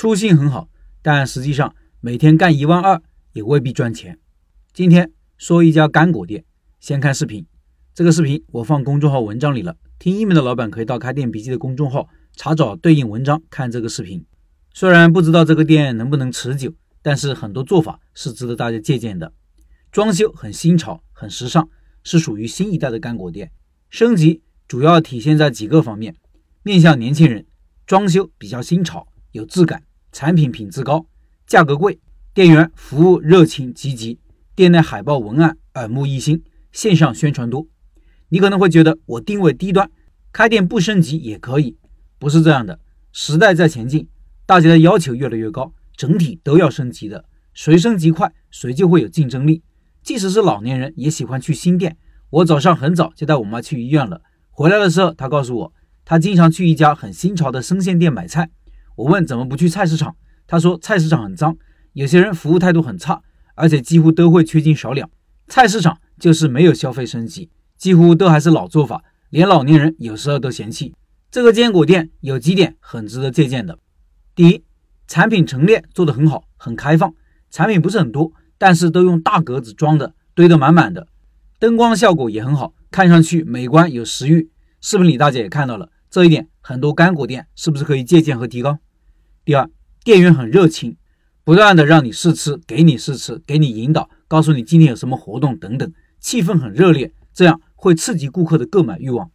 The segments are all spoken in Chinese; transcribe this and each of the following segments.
初心很好，但实际上每天干一万二也未必赚钱。今天说一家干果店，先看视频。这个视频我放公众号文章里了，听音频的老板可以到开店笔记的公众号查找对应文章看这个视频。虽然不知道这个店能不能持久，但是很多做法是值得大家借鉴的。装修很新潮，很时尚，是属于新一代的干果店。升级主要体现在几个方面：面向年轻人，装修比较新潮。有质感，产品品质高，价格贵，店员服务热情积极，店内海报文案耳目一新，线上宣传多。你可能会觉得我定位低端，开店不升级也可以，不是这样的。时代在前进，大家的要求越来越高，整体都要升级的。谁升级快，谁就会有竞争力。即使是老年人也喜欢去新店。我早上很早就带我妈去医院了，回来的时候，她告诉我，她经常去一家很新潮的生鲜店买菜。我问怎么不去菜市场？他说菜市场很脏，有些人服务态度很差，而且几乎都会缺斤少两。菜市场就是没有消费升级，几乎都还是老做法，连老年人有时候都嫌弃。这个坚果店有几点很值得借鉴的：第一，产品陈列做得很好，很开放，产品不是很多，但是都用大格子装的，堆得满满的，灯光效果也很好，看上去美观有食欲。视频里大家也看到了这一点，很多干果店是不是可以借鉴和提高？第二，店员很热情，不断的让你试吃，给你试吃，给你引导，告诉你今天有什么活动等等，气氛很热烈，这样会刺激顾客的购买欲望。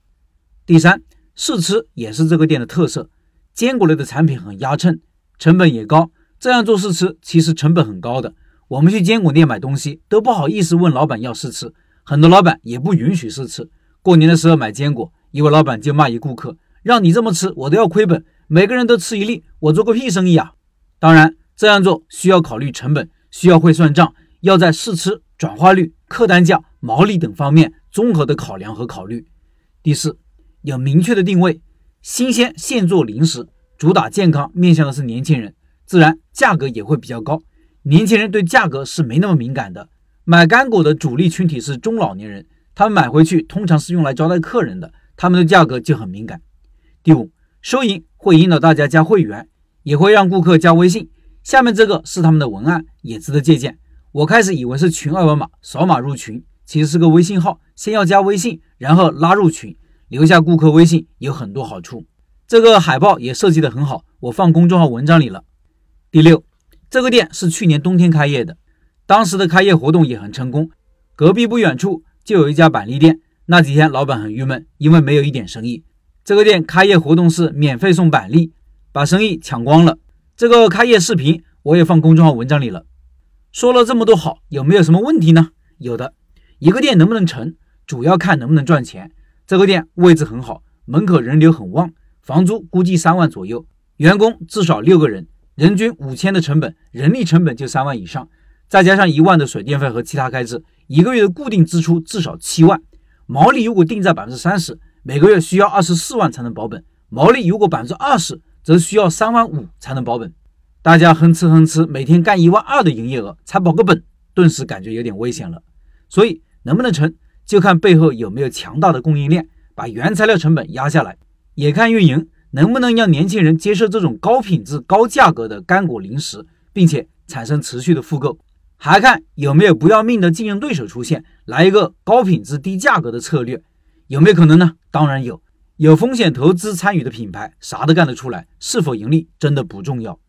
第三，试吃也是这个店的特色，坚果类的产品很压秤，成本也高，这样做试吃其实成本很高的。我们去坚果店买东西都不好意思问老板要试吃，很多老板也不允许试吃。过年的时候买坚果，一位老板就骂一顾客，让你这么吃，我都要亏本。每个人都吃一粒，我做个屁生意啊！当然，这样做需要考虑成本，需要会算账，要在试吃、转化率、客单价、毛利等方面综合的考量和考虑。第四，有明确的定位，新鲜现做零食，主打健康，面向的是年轻人，自然价格也会比较高。年轻人对价格是没那么敏感的，买干果的主力群体是中老年人，他们买回去通常是用来招待客人的，他们的价格就很敏感。第五。收银会引导大家加会员，也会让顾客加微信。下面这个是他们的文案，也值得借鉴。我开始以为是群二维码，扫码入群，其实是个微信号，先要加微信，然后拉入群，留下顾客微信，有很多好处。这个海报也设计得很好，我放公众号文章里了。第六，这个店是去年冬天开业的，当时的开业活动也很成功。隔壁不远处就有一家板栗店，那几天老板很郁闷，因为没有一点生意。这个店开业活动是免费送板栗，把生意抢光了。这个开业视频我也放公众号文章里了。说了这么多好，有没有什么问题呢？有的，一个店能不能成，主要看能不能赚钱。这个店位置很好，门口人流很旺，房租估计三万左右，员工至少六个人，人均五千的成本，人力成本就三万以上，再加上一万的水电费和其他开支，一个月的固定支出至少七万，毛利如果定在百分之三十。每个月需要二十四万才能保本，毛利如果百分之二十，则需要三万五才能保本。大家哼哧哼哧，每天干一万二的营业额才保个本，顿时感觉有点危险了。所以能不能成，就看背后有没有强大的供应链，把原材料成本压下来，也看运营能不能让年轻人接受这种高品质、高价格的干果零食，并且产生持续的复购，还看有没有不要命的竞争对手出现，来一个高品质低价格的策略。有没有可能呢？当然有，有风险投资参与的品牌啥都干得出来，是否盈利真的不重要。